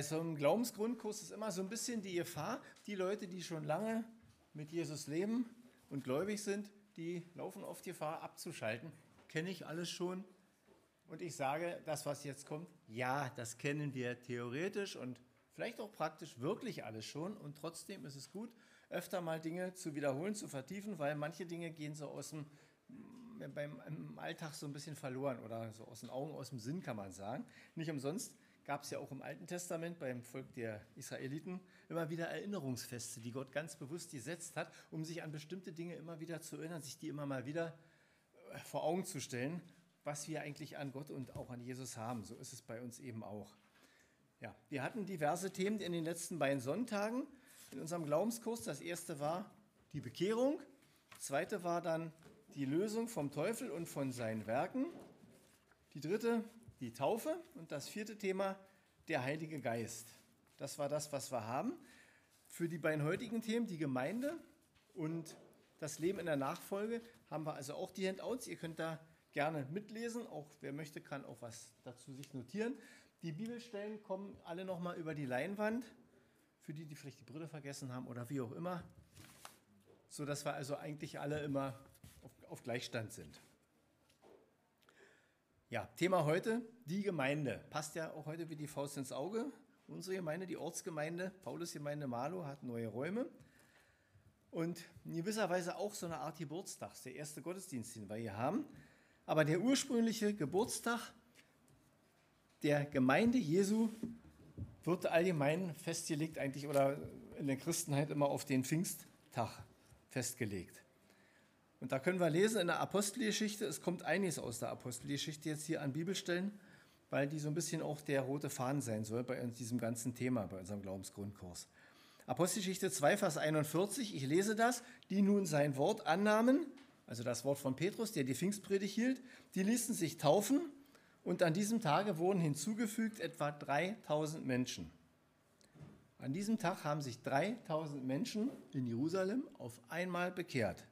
bei so einem Glaubensgrundkurs ist immer so ein bisschen die Gefahr, die Leute, die schon lange mit Jesus leben und gläubig sind, die laufen oft Gefahr abzuschalten. Kenne ich alles schon. Und ich sage, das, was jetzt kommt, ja, das kennen wir theoretisch und vielleicht auch praktisch wirklich alles schon. Und trotzdem ist es gut, öfter mal Dinge zu wiederholen, zu vertiefen, weil manche Dinge gehen so aus dem beim im Alltag so ein bisschen verloren oder so aus den Augen, aus dem Sinn kann man sagen. Nicht umsonst gab es ja auch im Alten Testament beim Volk der Israeliten immer wieder Erinnerungsfeste, die Gott ganz bewusst gesetzt hat, um sich an bestimmte Dinge immer wieder zu erinnern, sich die immer mal wieder äh, vor Augen zu stellen, was wir eigentlich an Gott und auch an Jesus haben. So ist es bei uns eben auch. Ja, wir hatten diverse Themen in den letzten beiden Sonntagen in unserem Glaubenskurs. Das erste war die Bekehrung, das zweite war dann die Lösung vom Teufel und von seinen Werken. Die dritte, die Taufe. Und das vierte Thema, der Heilige Geist. Das war das, was wir haben. Für die beiden heutigen Themen, die Gemeinde und das Leben in der Nachfolge, haben wir also auch die Handouts. Ihr könnt da gerne mitlesen. Auch wer möchte, kann auch was dazu sich notieren. Die Bibelstellen kommen alle nochmal über die Leinwand. Für die, die vielleicht die Brille vergessen haben oder wie auch immer. So dass wir also eigentlich alle immer auf, auf Gleichstand sind. Ja, Thema heute, die Gemeinde. Passt ja auch heute wie die Faust ins Auge. Unsere Gemeinde, die Ortsgemeinde, Paulusgemeinde Malo, hat neue Räume. Und in gewisser Weise auch so eine Art Geburtstag, der erste Gottesdienst, den wir hier haben. Aber der ursprüngliche Geburtstag der Gemeinde Jesu wird allgemein festgelegt, eigentlich oder in der Christenheit immer auf den Pfingsttag festgelegt. Und da können wir lesen in der Apostelgeschichte, es kommt einiges aus der Apostelgeschichte jetzt hier an Bibelstellen, weil die so ein bisschen auch der rote Faden sein soll bei diesem ganzen Thema, bei unserem Glaubensgrundkurs. Apostelgeschichte 2, Vers 41, ich lese das, die nun sein Wort annahmen, also das Wort von Petrus, der die Pfingstpredigt hielt, die ließen sich taufen und an diesem Tage wurden hinzugefügt etwa 3000 Menschen. An diesem Tag haben sich 3000 Menschen in Jerusalem auf einmal bekehrt.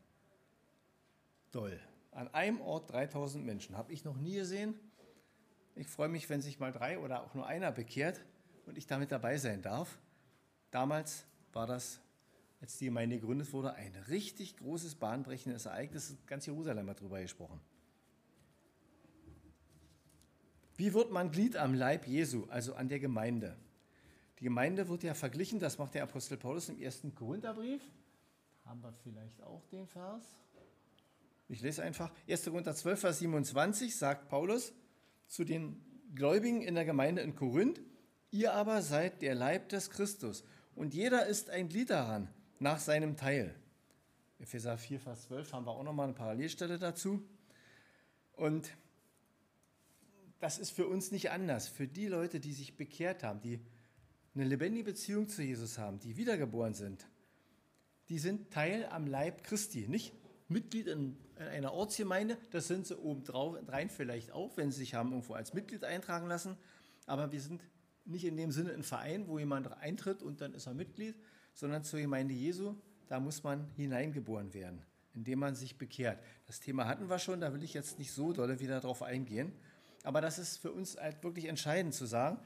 Toll. An einem Ort 3000 Menschen. Habe ich noch nie gesehen. Ich freue mich, wenn sich mal drei oder auch nur einer bekehrt und ich damit dabei sein darf. Damals war das, als die Gemeinde gegründet wurde, ein richtig großes, bahnbrechendes Ereignis. Ganz Jerusalem hat darüber gesprochen. Wie wird man Glied am Leib Jesu, also an der Gemeinde? Die Gemeinde wird ja verglichen, das macht der Apostel Paulus im ersten Korintherbrief. Haben wir vielleicht auch den Vers? Ich lese einfach. 1. Korinther 12, Vers 27 sagt Paulus zu den Gläubigen in der Gemeinde in Korinth, ihr aber seid der Leib des Christus und jeder ist ein Glied daran, nach seinem Teil. Epheser 4, Vers 12 haben wir auch nochmal eine Parallelstelle dazu. Und das ist für uns nicht anders. Für die Leute, die sich bekehrt haben, die eine lebendige Beziehung zu Jesus haben, die wiedergeboren sind, die sind Teil am Leib Christi. Nicht Mitglied in einer Ortsgemeinde, das sind sie obendrein vielleicht auch, wenn sie sich haben irgendwo als Mitglied eintragen lassen. Aber wir sind nicht in dem Sinne ein Verein, wo jemand eintritt und dann ist er Mitglied, sondern zur Gemeinde Jesu, da muss man hineingeboren werden, indem man sich bekehrt. Das Thema hatten wir schon, da will ich jetzt nicht so dolle wieder drauf eingehen. Aber das ist für uns halt wirklich entscheidend zu sagen,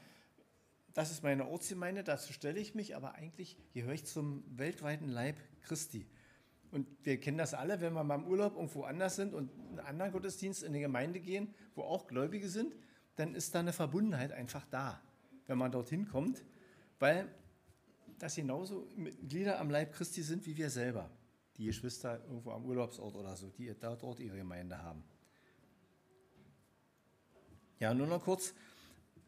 das ist meine Ortsgemeinde, dazu stelle ich mich, aber eigentlich gehöre ich zum weltweiten Leib Christi. Und wir kennen das alle, wenn wir mal im Urlaub irgendwo anders sind und einen anderen Gottesdienst in eine Gemeinde gehen, wo auch Gläubige sind, dann ist da eine Verbundenheit einfach da, wenn man dorthin kommt, weil das genauso Glieder am Leib Christi sind wie wir selber, die Geschwister irgendwo am Urlaubsort oder so, die dort ihre Gemeinde haben. Ja, nur noch kurz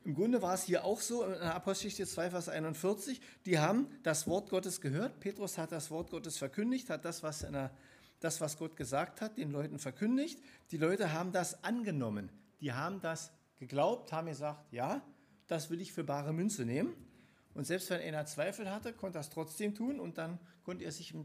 im Grunde war es hier auch so, in Apostelgeschichte 2, Vers 41, die haben das Wort Gottes gehört. Petrus hat das Wort Gottes verkündigt, hat das, was, der, das, was Gott gesagt hat, den Leuten verkündigt. Die Leute haben das angenommen. Die haben das geglaubt, haben gesagt, ja, das will ich für bare Münze nehmen. Und selbst wenn einer Zweifel hatte, konnte er es trotzdem tun und dann konnte er sich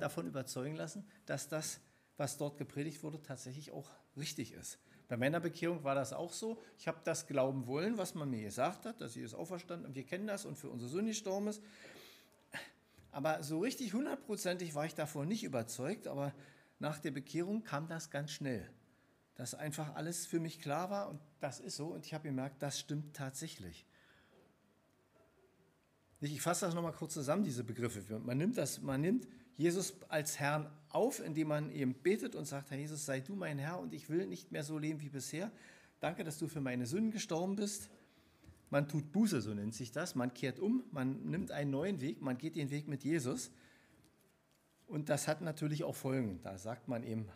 davon überzeugen lassen, dass das, was dort gepredigt wurde, tatsächlich auch richtig ist. Bei meiner Bekehrung war das auch so. Ich habe das glauben wollen, was man mir gesagt hat, dass Jesus auferstanden und wir kennen das und für unsere Sohn gestorben ist. Aber so richtig hundertprozentig war ich davon nicht überzeugt, aber nach der Bekehrung kam das ganz schnell. Dass einfach alles für mich klar war und das ist so und ich habe gemerkt, das stimmt tatsächlich. Ich fasse das nochmal kurz zusammen, diese Begriffe. Man nimmt, das, man nimmt Jesus als Herrn auf, indem man eben betet und sagt, Herr Jesus, sei du mein Herr und ich will nicht mehr so leben wie bisher. Danke, dass du für meine Sünden gestorben bist. Man tut Buße, so nennt sich das. Man kehrt um, man nimmt einen neuen Weg, man geht den Weg mit Jesus. Und das hat natürlich auch Folgen. Da sagt man eben,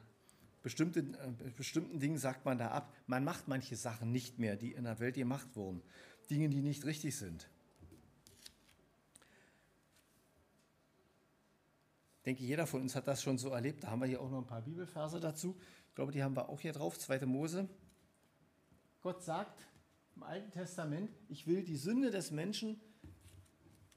bestimmte, äh, bestimmten Dingen sagt man da ab. Man macht manche Sachen nicht mehr, die in der Welt gemacht wurden. Dinge, die nicht richtig sind. Denke, jeder von uns hat das schon so erlebt. Da haben wir hier auch noch ein paar Bibelverse dazu. Ich glaube, die haben wir auch hier drauf. 2. Mose. Gott sagt im Alten Testament, ich will die Sünde des Menschen,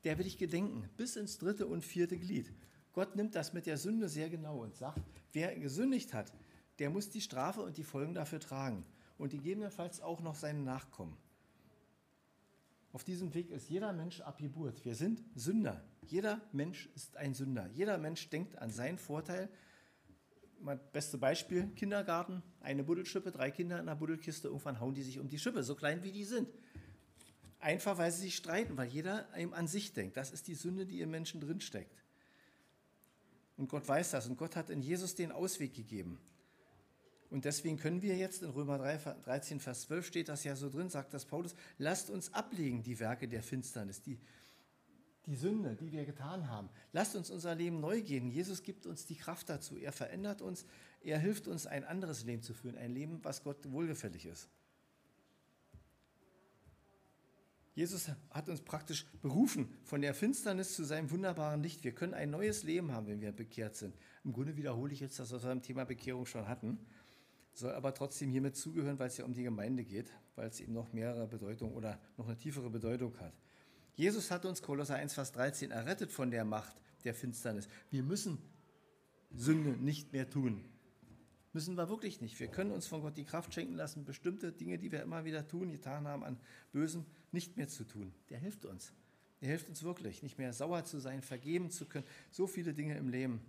der will ich gedenken, bis ins dritte und vierte Glied. Gott nimmt das mit der Sünde sehr genau und sagt, wer gesündigt hat, der muss die Strafe und die Folgen dafür tragen und gegebenenfalls auch noch seinen Nachkommen. Auf diesem Weg ist jeder Mensch ab Geburt. Wir sind Sünder. Jeder Mensch ist ein Sünder. Jeder Mensch denkt an seinen Vorteil. Mein beste Beispiel: Kindergarten, eine Buddelschippe, drei Kinder in der Buddelkiste, irgendwann hauen die sich um die Schippe, so klein wie die sind. Einfach, weil sie sich streiten, weil jeder einem an sich denkt. Das ist die Sünde, die im Menschen drinsteckt. Und Gott weiß das. Und Gott hat in Jesus den Ausweg gegeben. Und deswegen können wir jetzt in Römer 3, 13, Vers 12 steht das ja so drin, sagt das Paulus, lasst uns ablegen die Werke der Finsternis, die, die Sünde, die wir getan haben. Lasst uns unser Leben neu gehen. Jesus gibt uns die Kraft dazu. Er verändert uns. Er hilft uns, ein anderes Leben zu führen. Ein Leben, was Gott wohlgefällig ist. Jesus hat uns praktisch berufen von der Finsternis zu seinem wunderbaren Licht. Wir können ein neues Leben haben, wenn wir bekehrt sind. Im Grunde wiederhole ich jetzt das, was wir im Thema Bekehrung schon hatten soll aber trotzdem hiermit zugehören, weil es ja um die Gemeinde geht, weil es eben noch mehrere Bedeutungen oder noch eine tiefere Bedeutung hat. Jesus hat uns, Kolosser 1, Vers 13, errettet von der Macht der Finsternis. Wir müssen Sünde nicht mehr tun. Müssen wir wirklich nicht. Wir können uns von Gott die Kraft schenken lassen, bestimmte Dinge, die wir immer wieder tun, getan haben, an Bösen nicht mehr zu tun. Der hilft uns. Der hilft uns wirklich, nicht mehr sauer zu sein, vergeben zu können. So viele Dinge im Leben.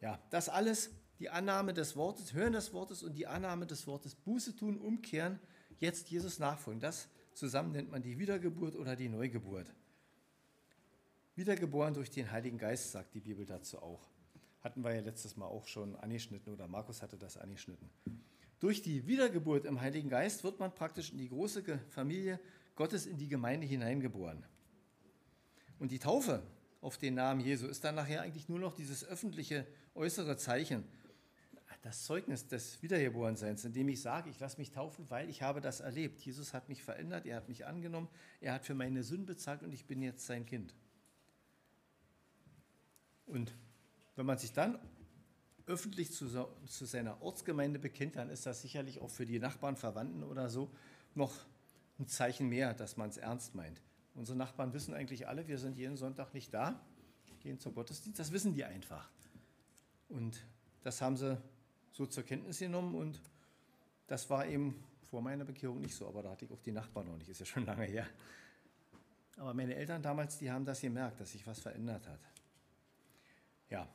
Ja, das alles die Annahme des Wortes, Hören des Wortes und die Annahme des Wortes, Buße tun, umkehren, jetzt Jesus nachfolgen. Das zusammen nennt man die Wiedergeburt oder die Neugeburt. Wiedergeboren durch den Heiligen Geist, sagt die Bibel dazu auch. Hatten wir ja letztes Mal auch schon angeschnitten oder Markus hatte das angeschnitten. Durch die Wiedergeburt im Heiligen Geist wird man praktisch in die große Familie Gottes, in die Gemeinde hineingeboren. Und die Taufe auf den Namen Jesu ist dann nachher eigentlich nur noch dieses öffentliche äußere Zeichen das Zeugnis des Wiedergeborenseins, indem ich sage, ich lasse mich taufen, weil ich habe das erlebt. Jesus hat mich verändert, er hat mich angenommen, er hat für meine Sünden bezahlt und ich bin jetzt sein Kind. Und wenn man sich dann öffentlich zu, zu seiner Ortsgemeinde bekennt, dann ist das sicherlich auch für die Nachbarn, Verwandten oder so noch ein Zeichen mehr, dass man es ernst meint. Unsere Nachbarn wissen eigentlich alle, wir sind jeden Sonntag nicht da, gehen zum Gottesdienst, das wissen die einfach. Und das haben sie so zur Kenntnis genommen und das war eben vor meiner Bekehrung nicht so, aber da hatte ich auch die Nachbarn noch nicht, ist ja schon lange her. Aber meine Eltern damals, die haben das gemerkt, dass sich was verändert hat. Ja,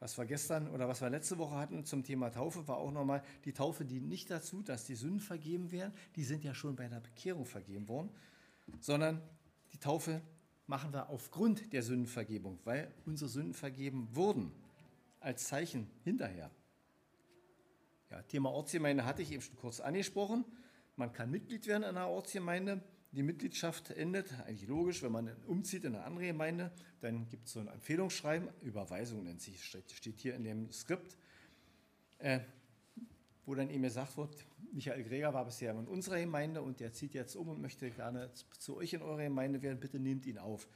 was wir gestern oder was wir letzte Woche hatten zum Thema Taufe, war auch nochmal, die Taufe dient nicht dazu, dass die Sünden vergeben werden, die sind ja schon bei der Bekehrung vergeben worden, sondern die Taufe machen wir aufgrund der Sündenvergebung, weil unsere Sünden vergeben wurden, als Zeichen hinterher. Ja, Thema Ortsgemeinde hatte ich eben schon kurz angesprochen. Man kann Mitglied werden in einer Ortsgemeinde. Die Mitgliedschaft endet, eigentlich logisch, wenn man umzieht in eine andere Gemeinde, dann gibt es so ein Empfehlungsschreiben, Überweisung nennt sich, steht hier in dem Skript, äh, wo dann eben gesagt wird, Michael Greger war bisher in unserer Gemeinde und der zieht jetzt um und möchte gerne zu euch in eure Gemeinde werden, bitte nehmt ihn auf.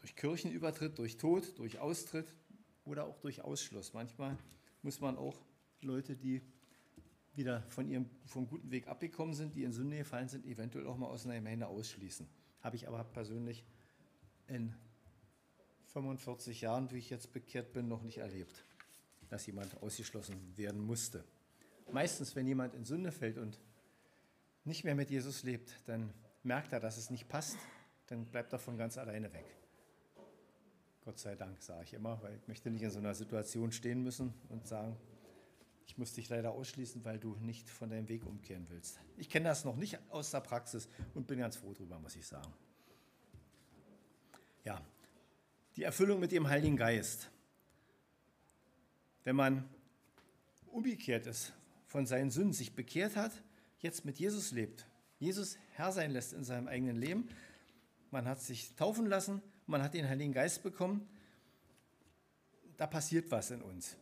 Durch Kirchenübertritt, durch Tod, durch Austritt oder auch durch Ausschluss. Manchmal muss man auch Leute, die wieder von ihrem vom guten Weg abgekommen sind, die in Sünde gefallen sind, eventuell auch mal aus einer Gemeinde ausschließen. Habe ich aber persönlich in 45 Jahren, wie ich jetzt bekehrt bin, noch nicht erlebt, dass jemand ausgeschlossen werden musste. Meistens, wenn jemand in Sünde fällt und nicht mehr mit Jesus lebt, dann merkt er, dass es nicht passt, dann bleibt er von ganz alleine weg. Gott sei Dank, sage ich immer, weil ich möchte nicht in so einer Situation stehen müssen und sagen, ich muss dich leider ausschließen, weil du nicht von deinem Weg umkehren willst. Ich kenne das noch nicht aus der Praxis und bin ganz froh drüber, muss ich sagen. Ja, die Erfüllung mit dem Heiligen Geist. Wenn man umgekehrt ist, von seinen Sünden sich bekehrt hat, jetzt mit Jesus lebt, Jesus Herr sein lässt in seinem eigenen Leben, man hat sich taufen lassen, man hat den Heiligen Geist bekommen, da passiert was in uns.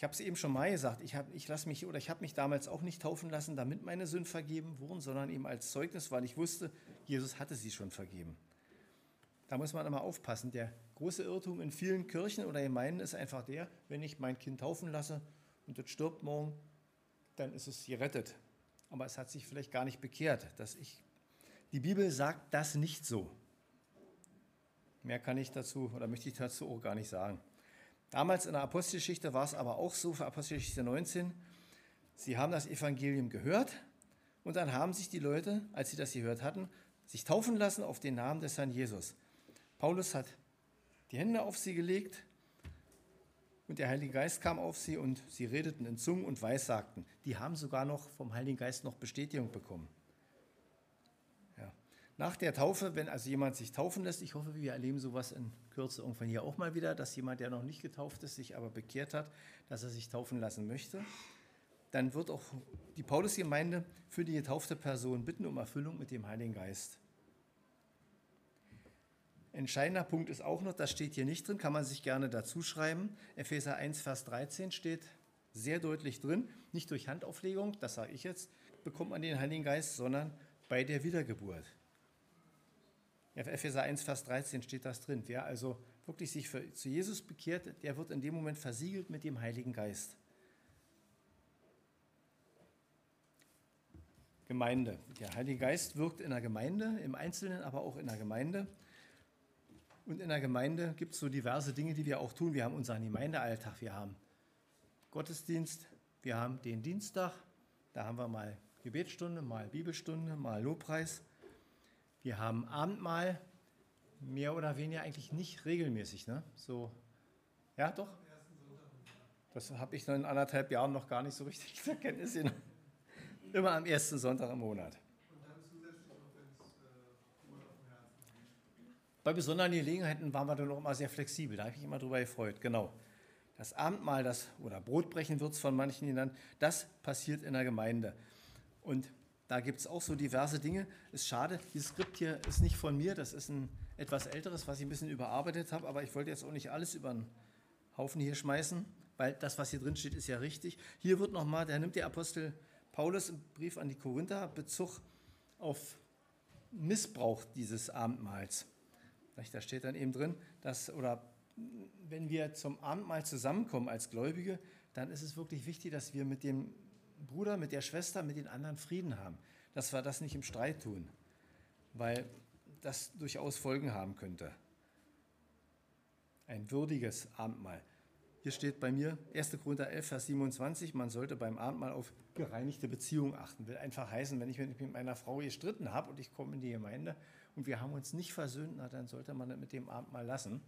Ich habe es eben schon mal gesagt, ich ich mich oder ich habe mich damals auch nicht taufen lassen, damit meine Sünden vergeben wurden, sondern eben als Zeugnis, weil ich wusste, Jesus hatte sie schon vergeben. Da muss man immer aufpassen. Der große Irrtum in vielen Kirchen oder Gemeinden ist einfach der, wenn ich mein Kind taufen lasse und das stirbt morgen, dann ist es gerettet. Aber es hat sich vielleicht gar nicht bekehrt. Dass ich, die Bibel sagt das nicht so. Mehr kann ich dazu oder möchte ich dazu auch gar nicht sagen. Damals in der Apostelgeschichte war es aber auch so, für Apostelgeschichte 19, sie haben das Evangelium gehört und dann haben sich die Leute, als sie das gehört hatten, sich taufen lassen auf den Namen des Herrn Jesus. Paulus hat die Hände auf sie gelegt und der Heilige Geist kam auf sie und sie redeten in Zungen und Weissagten. Die haben sogar noch vom Heiligen Geist noch Bestätigung bekommen. Nach der Taufe, wenn also jemand sich taufen lässt, ich hoffe, wir erleben sowas in Kürze irgendwann hier auch mal wieder, dass jemand, der noch nicht getauft ist, sich aber bekehrt hat, dass er sich taufen lassen möchte, dann wird auch die Paulusgemeinde für die getaufte Person bitten um Erfüllung mit dem Heiligen Geist. Entscheidender Punkt ist auch noch, das steht hier nicht drin, kann man sich gerne dazu schreiben. Epheser 1, Vers 13 steht sehr deutlich drin, nicht durch Handauflegung, das sage ich jetzt, bekommt man den Heiligen Geist, sondern bei der Wiedergeburt. Epheser 1, Vers 13 steht das drin. Wer also wirklich sich für, zu Jesus bekehrt, der wird in dem Moment versiegelt mit dem Heiligen Geist. Gemeinde. Der Heilige Geist wirkt in der Gemeinde, im Einzelnen, aber auch in der Gemeinde. Und in der Gemeinde gibt es so diverse Dinge, die wir auch tun. Wir haben unseren Gemeindealltag, wir haben Gottesdienst, wir haben den Dienstag, da haben wir mal Gebetsstunde, mal Bibelstunde, mal Lobpreis. Wir haben Abendmahl, mehr oder weniger eigentlich nicht regelmäßig. Ne? So, ja, doch. Das habe ich in anderthalb Jahren noch gar nicht so richtig zur Kenntnis genommen. Immer am ersten Sonntag im Monat. Bei besonderen Gelegenheiten waren wir dann auch immer sehr flexibel. Da habe ich mich immer drüber gefreut. Genau. Das Abendmahl, das, oder Brotbrechen wird es von manchen genannt, das passiert in der Gemeinde. Und da gibt es auch so diverse Dinge. Ist schade, dieses Skript hier ist nicht von mir, das ist ein etwas älteres, was ich ein bisschen überarbeitet habe, aber ich wollte jetzt auch nicht alles über den Haufen hier schmeißen, weil das, was hier drin steht, ist ja richtig. Hier wird nochmal, da nimmt der Apostel Paulus im Brief an die Korinther Bezug auf Missbrauch dieses Abendmahls. Da steht dann eben drin, dass, oder wenn wir zum Abendmahl zusammenkommen als Gläubige, dann ist es wirklich wichtig, dass wir mit dem Bruder, mit der Schwester, mit den anderen Frieden haben. Dass wir das nicht im Streit tun, weil das durchaus Folgen haben könnte. Ein würdiges Abendmahl. Hier steht bei mir 1. Korinther 11, Vers 27, man sollte beim Abendmahl auf gereinigte Beziehungen achten. Will einfach heißen, wenn ich mit meiner Frau gestritten habe und ich komme in die Gemeinde und wir haben uns nicht versöhnt, na, dann sollte man das mit dem Abendmahl lassen.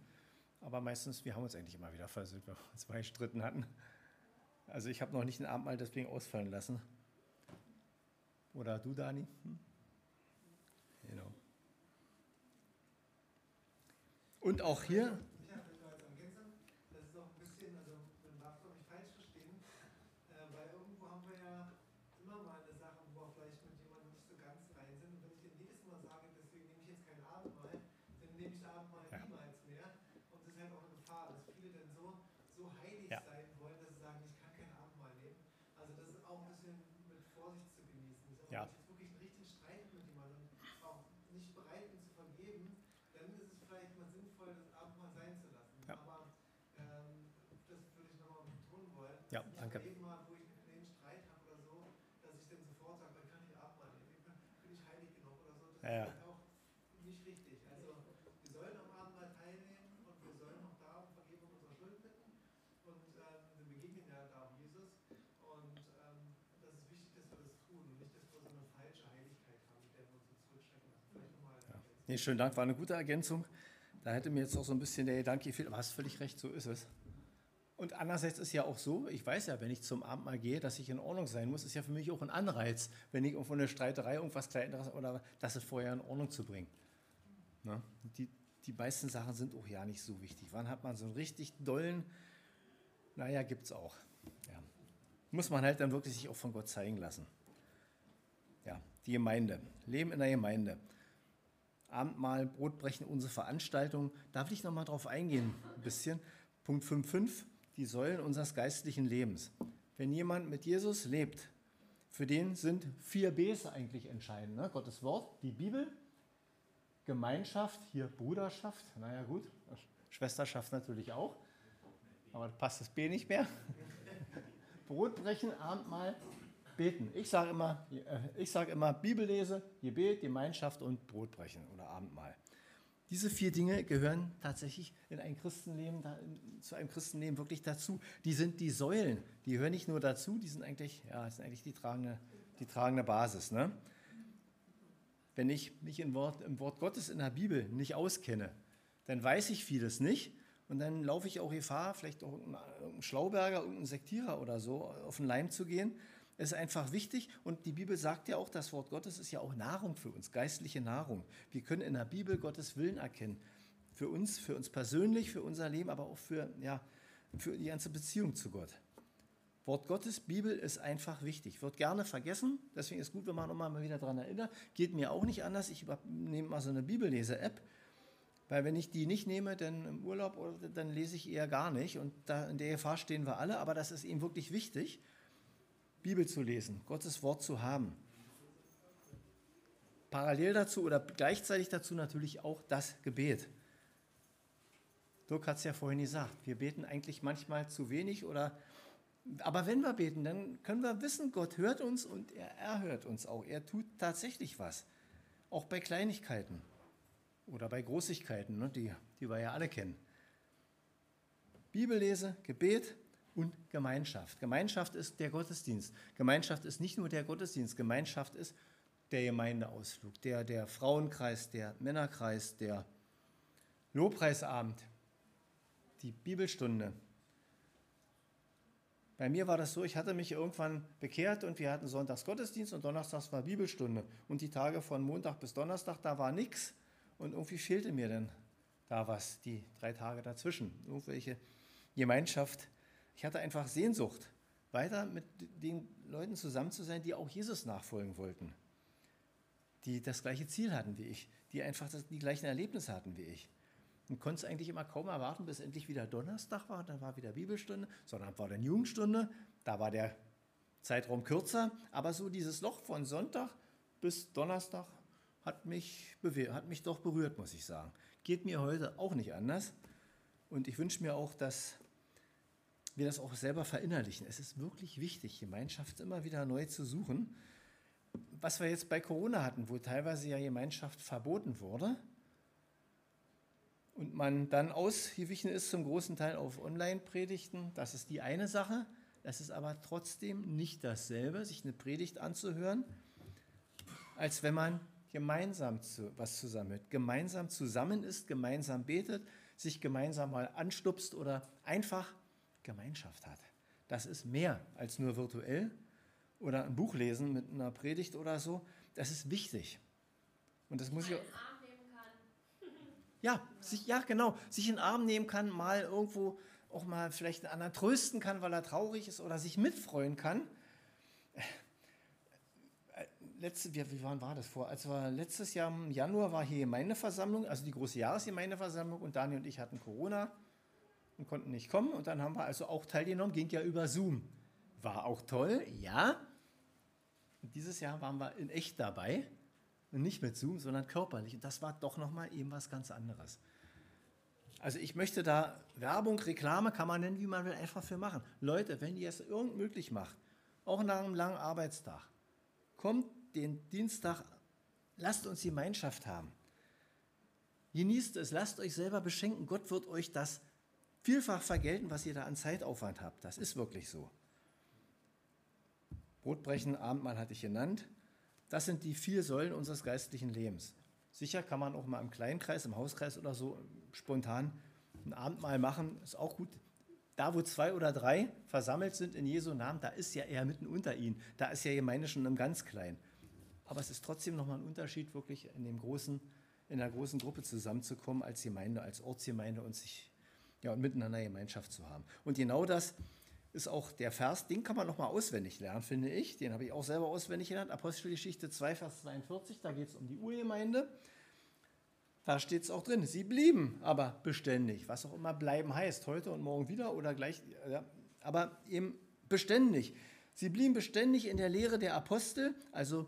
Aber meistens, wir haben uns eigentlich immer wieder versöhnt, wenn wir uns zwei gestritten hatten. Also ich habe noch nicht ein Abendmahl deswegen ausfallen lassen. Oder du, Dani? Hm? Genau. Und auch hier Ja, danke. Mal, wo ich einen Streit habe oder so, dass ich dann sofort sage, dann kann ich Abendmahl nehmen, bin ich heilig genug oder so. Das ja, auch nicht richtig. Also wir sollen am Abendmahl teilnehmen und wir sollen auch da um Vergebung unserer Schuld bitten. Und ähm, wir begegnen ja da Jesus. Und ähm, das ist wichtig, dass wir das tun und nicht, dass wir so eine falsche Heiligkeit haben, mit der wir uns zurückschrecken lassen. Vielleicht nochmal. Ja. Nee, schönen Dank, war eine gute Ergänzung. Da hätte mir jetzt auch so ein bisschen der Gedanke gefehlt, aber hast völlig recht, so ist es. Und andererseits ist ja auch so, ich weiß ja, wenn ich zum Abendmahl gehe, dass ich in Ordnung sein muss, ist ja für mich auch ein Anreiz, wenn ich irgendwo eine Streiterei, irgendwas Kleineres oder das ist vorher in Ordnung zu bringen. Ne? Die, die meisten Sachen sind auch ja nicht so wichtig. Wann hat man so einen richtig dollen? Naja, gibt es auch. Ja. Muss man halt dann wirklich sich auch von Gott zeigen lassen. Ja, die Gemeinde. Leben in der Gemeinde. Abendmahl, Brotbrechen, unsere Veranstaltung. Da will ich nochmal drauf eingehen, ein bisschen. Punkt 5.5, die Säulen unseres geistlichen Lebens. Wenn jemand mit Jesus lebt, für den sind vier Bs eigentlich entscheidend. Ne? Gottes Wort, die Bibel, Gemeinschaft, hier Bruderschaft, naja gut, Schwesterschaft natürlich auch, aber passt das B nicht mehr. Brotbrechen, Abendmahl, beten. Ich sage immer, äh, sag immer Bibellese, Gebet, Gemeinschaft und Brotbrechen oder Abendmahl. Diese vier Dinge gehören tatsächlich in ein Christenleben, zu einem Christenleben wirklich dazu. Die sind die Säulen, die gehören nicht nur dazu, die sind eigentlich, ja, sind eigentlich die tragende, die tragende Basis. Ne? Wenn ich mich Wort, im Wort Gottes in der Bibel nicht auskenne, dann weiß ich vieles nicht und dann laufe ich auch Gefahr, vielleicht auch irgendein Schlauberger, irgendein Sektierer oder so auf den Leim zu gehen es ist einfach wichtig und die Bibel sagt ja auch, das Wort Gottes ist ja auch Nahrung für uns, geistliche Nahrung. Wir können in der Bibel Gottes Willen erkennen. Für uns, für uns persönlich, für unser Leben, aber auch für, ja, für die ganze Beziehung zu Gott. Wort Gottes, Bibel ist einfach wichtig. Wird gerne vergessen, deswegen ist gut, wenn man nochmal wieder daran erinnert. Geht mir auch nicht anders. Ich nehme mal so eine Bibellese-App, weil wenn ich die nicht nehme, dann im Urlaub, dann lese ich eher gar nicht. Und da, in der Gefahr stehen wir alle, aber das ist eben wirklich wichtig. Bibel zu lesen, Gottes Wort zu haben. Parallel dazu oder gleichzeitig dazu natürlich auch das Gebet. Dirk hat es ja vorhin gesagt, wir beten eigentlich manchmal zu wenig oder aber wenn wir beten, dann können wir wissen, Gott hört uns und er, er hört uns auch. Er tut tatsächlich was. Auch bei Kleinigkeiten oder bei Großigkeiten, ne, die, die wir ja alle kennen. Bibellese, Gebet, und Gemeinschaft. Gemeinschaft ist der Gottesdienst. Gemeinschaft ist nicht nur der Gottesdienst, Gemeinschaft ist der Gemeindeausflug, der, der Frauenkreis, der Männerkreis, der Lobpreisabend, die Bibelstunde. Bei mir war das so, ich hatte mich irgendwann bekehrt und wir hatten Sonntags Gottesdienst und Donnerstags war Bibelstunde. Und die Tage von Montag bis Donnerstag, da war nichts und irgendwie fehlte mir dann da was, die drei Tage dazwischen. Irgendwelche Gemeinschaft ich hatte einfach Sehnsucht, weiter mit den Leuten zusammen zu sein, die auch Jesus nachfolgen wollten, die das gleiche Ziel hatten wie ich, die einfach die gleichen Erlebnisse hatten wie ich. Und konnte es eigentlich immer kaum erwarten, bis endlich wieder Donnerstag war, dann war wieder Bibelstunde, sondern war dann Jugendstunde, da war der Zeitraum kürzer, aber so dieses Loch von Sonntag bis Donnerstag hat mich, hat mich doch berührt, muss ich sagen. Geht mir heute auch nicht anders. Und ich wünsche mir auch, dass wir das auch selber verinnerlichen. Es ist wirklich wichtig, Gemeinschaft immer wieder neu zu suchen. Was wir jetzt bei Corona hatten, wo teilweise ja Gemeinschaft verboten wurde und man dann ausgewichen ist zum großen Teil auf Online-Predigten, das ist die eine Sache. Das ist aber trotzdem nicht dasselbe, sich eine Predigt anzuhören, als wenn man gemeinsam zu, was zusammen gemeinsam zusammen ist, gemeinsam betet, sich gemeinsam mal anstupst oder einfach Gemeinschaft hat. Das ist mehr als nur virtuell oder ein Buch lesen mit einer Predigt oder so. Das ist wichtig. Und das muss ich. Ja, sich, ja, genau. Sich in den Arm nehmen kann, mal irgendwo auch mal vielleicht einen anderen trösten kann, weil er traurig ist oder sich mitfreuen kann. Letzte, wie, wie wann war das vor? Als wir letztes Jahr im Januar war hier Gemeindeversammlung, also die große Jahresgemeindeversammlung und Daniel und ich hatten Corona und konnten nicht kommen. Und dann haben wir also auch teilgenommen, ging ja über Zoom. War auch toll, ja. Und dieses Jahr waren wir in echt dabei und nicht mit Zoom, sondern körperlich. Und das war doch nochmal eben was ganz anderes. Also ich möchte da Werbung, Reklame, kann man nennen, wie man will, einfach für machen. Leute, wenn ihr es irgend möglich macht, auch nach einem langen Arbeitstag, kommt den Dienstag, lasst uns Gemeinschaft haben. Genießt es, lasst euch selber beschenken. Gott wird euch das vielfach vergelten, was ihr da an Zeitaufwand habt. Das ist wirklich so. Brotbrechen, Abendmahl hatte ich genannt. Das sind die vier Säulen unseres geistlichen Lebens. Sicher kann man auch mal im Kleinkreis, im Hauskreis oder so spontan ein Abendmahl machen, ist auch gut. Da, wo zwei oder drei versammelt sind in Jesu Namen, da ist ja er mitten unter ihnen. Da ist ja Gemeinde schon im ganz Kleinen. Aber es ist trotzdem nochmal ein Unterschied wirklich in dem großen, in einer großen Gruppe zusammenzukommen als Gemeinde, als Ortsgemeinde und sich ja, und miteinander Gemeinschaft zu haben. Und genau das ist auch der Vers, den kann man nochmal auswendig lernen, finde ich. Den habe ich auch selber auswendig gelernt. Apostelgeschichte 2, Vers 42, da geht es um die Urgemeinde. Da steht es auch drin, sie blieben aber beständig, was auch immer bleiben heißt, heute und morgen wieder oder gleich, ja, aber eben beständig. Sie blieben beständig in der Lehre der Apostel, also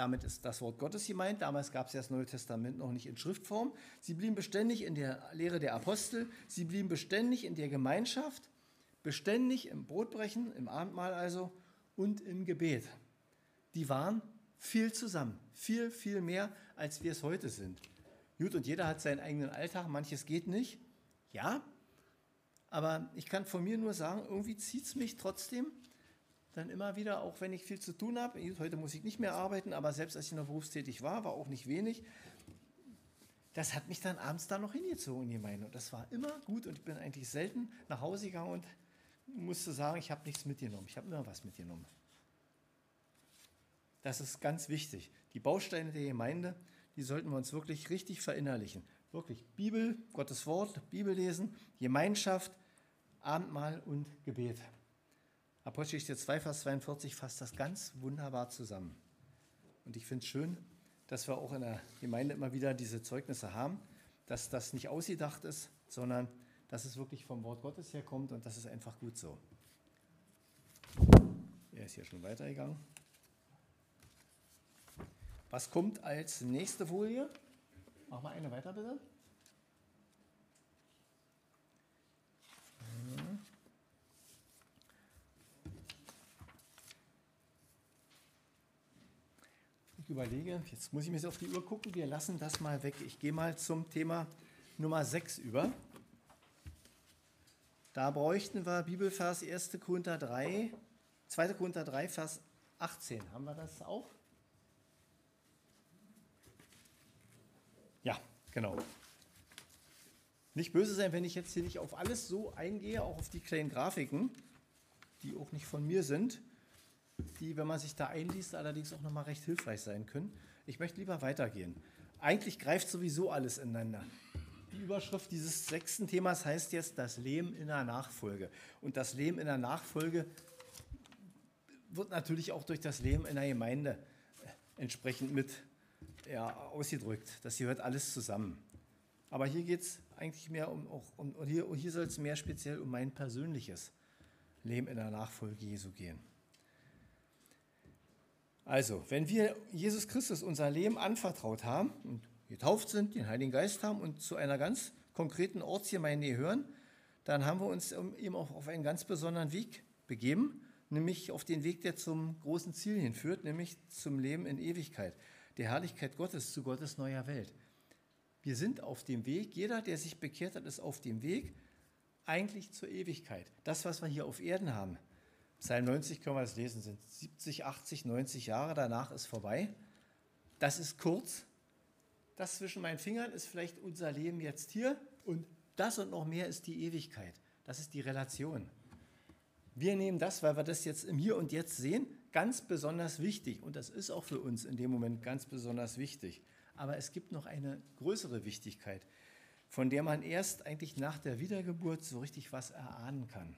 damit ist das Wort Gottes gemeint. Damals gab es ja das Neue Testament noch nicht in Schriftform. Sie blieben beständig in der Lehre der Apostel. Sie blieben beständig in der Gemeinschaft, beständig im Brotbrechen, im Abendmahl also und im Gebet. Die waren viel zusammen, viel, viel mehr, als wir es heute sind. Gut, und jeder hat seinen eigenen Alltag, manches geht nicht. Ja, aber ich kann von mir nur sagen, irgendwie zieht es mich trotzdem dann immer wieder, auch wenn ich viel zu tun habe. Heute muss ich nicht mehr arbeiten, aber selbst als ich noch berufstätig war, war auch nicht wenig. Das hat mich dann abends da noch hingezogen in die Gemeinde. Und das war immer gut und ich bin eigentlich selten nach Hause gegangen und musste sagen, ich habe nichts mitgenommen. Ich habe immer was mitgenommen. Das ist ganz wichtig. Die Bausteine der Gemeinde, die sollten wir uns wirklich richtig verinnerlichen. Wirklich Bibel, Gottes Wort, Bibel lesen, Gemeinschaft, Abendmahl und Gebet. Apostelgeschichte 2, Vers 42 fasst das ganz wunderbar zusammen. Und ich finde es schön, dass wir auch in der Gemeinde immer wieder diese Zeugnisse haben, dass das nicht ausgedacht ist, sondern dass es wirklich vom Wort Gottes herkommt und das ist einfach gut so. Er ist hier schon weitergegangen. Was kommt als nächste Folie? Mach mal eine weiter, bitte. Überlege, jetzt muss ich mir auf die Uhr gucken, wir lassen das mal weg. Ich gehe mal zum Thema Nummer 6 über. Da bräuchten wir Bibelvers 1. Korinther 3, 2. Korinther 3, Vers 18. Haben wir das auch? Ja, genau. Nicht böse sein, wenn ich jetzt hier nicht auf alles so eingehe, auch auf die kleinen Grafiken, die auch nicht von mir sind die, wenn man sich da einliest, allerdings auch nochmal recht hilfreich sein können. Ich möchte lieber weitergehen. Eigentlich greift sowieso alles ineinander. Die Überschrift dieses sechsten Themas heißt jetzt das Leben in der Nachfolge. Und das Leben in der Nachfolge wird natürlich auch durch das Leben in der Gemeinde entsprechend mit ja, ausgedrückt. Das gehört alles zusammen. Aber hier geht es eigentlich mehr um, auch um, hier, hier soll es mehr speziell um mein persönliches Leben in der Nachfolge Jesu gehen. Also, wenn wir Jesus Christus unser Leben anvertraut haben und getauft sind, den Heiligen Geist haben und zu einer ganz konkreten Ortsgemeinde gehören, dann haben wir uns eben auch auf einen ganz besonderen Weg begeben, nämlich auf den Weg, der zum großen Ziel hinführt, nämlich zum Leben in Ewigkeit, der Herrlichkeit Gottes zu Gottes neuer Welt. Wir sind auf dem Weg, jeder, der sich bekehrt hat, ist auf dem Weg eigentlich zur Ewigkeit. Das, was wir hier auf Erden haben, Psalm 90 können wir das lesen, sind 70, 80, 90 Jahre, danach ist vorbei. Das ist kurz. Das zwischen meinen Fingern ist vielleicht unser Leben jetzt hier und das und noch mehr ist die Ewigkeit. Das ist die Relation. Wir nehmen das, weil wir das jetzt im Hier und Jetzt sehen, ganz besonders wichtig. Und das ist auch für uns in dem Moment ganz besonders wichtig. Aber es gibt noch eine größere Wichtigkeit, von der man erst eigentlich nach der Wiedergeburt so richtig was erahnen kann.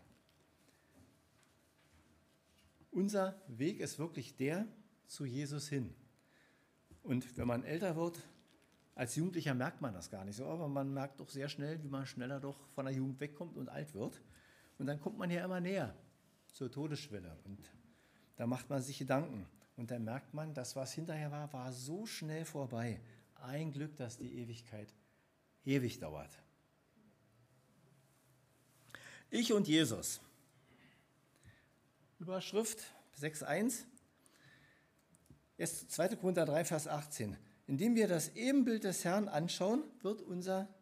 Unser Weg ist wirklich der zu Jesus hin. Und wenn man älter wird, als Jugendlicher merkt man das gar nicht so, aber man merkt doch sehr schnell, wie man schneller doch von der Jugend wegkommt und alt wird. Und dann kommt man ja immer näher zur Todesschwelle und da macht man sich Gedanken. Und dann merkt man, das, was hinterher war, war so schnell vorbei. Ein Glück, dass die Ewigkeit ewig dauert. Ich und Jesus. Überschrift 6.1. 2. Korinther 3, Vers 18. Indem wir das Ebenbild des Herrn anschauen, wird unser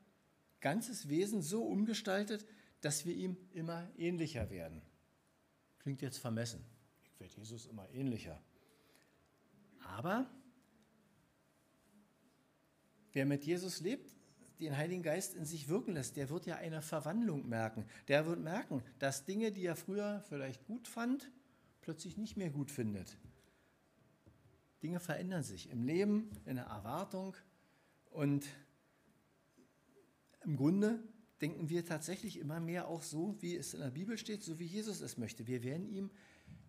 ganzes Wesen so umgestaltet, dass wir ihm immer ähnlicher werden. Klingt jetzt vermessen. Ich werde Jesus immer ähnlicher. Aber wer mit Jesus lebt, den Heiligen Geist in sich wirken lässt, der wird ja eine Verwandlung merken. Der wird merken, dass Dinge, die er früher vielleicht gut fand, plötzlich nicht mehr gut findet. Dinge verändern sich im Leben, in der Erwartung, Und im Grunde denken wir tatsächlich immer mehr auch so, wie es in der Bibel steht, so wie Jesus es möchte. Wir werden ihm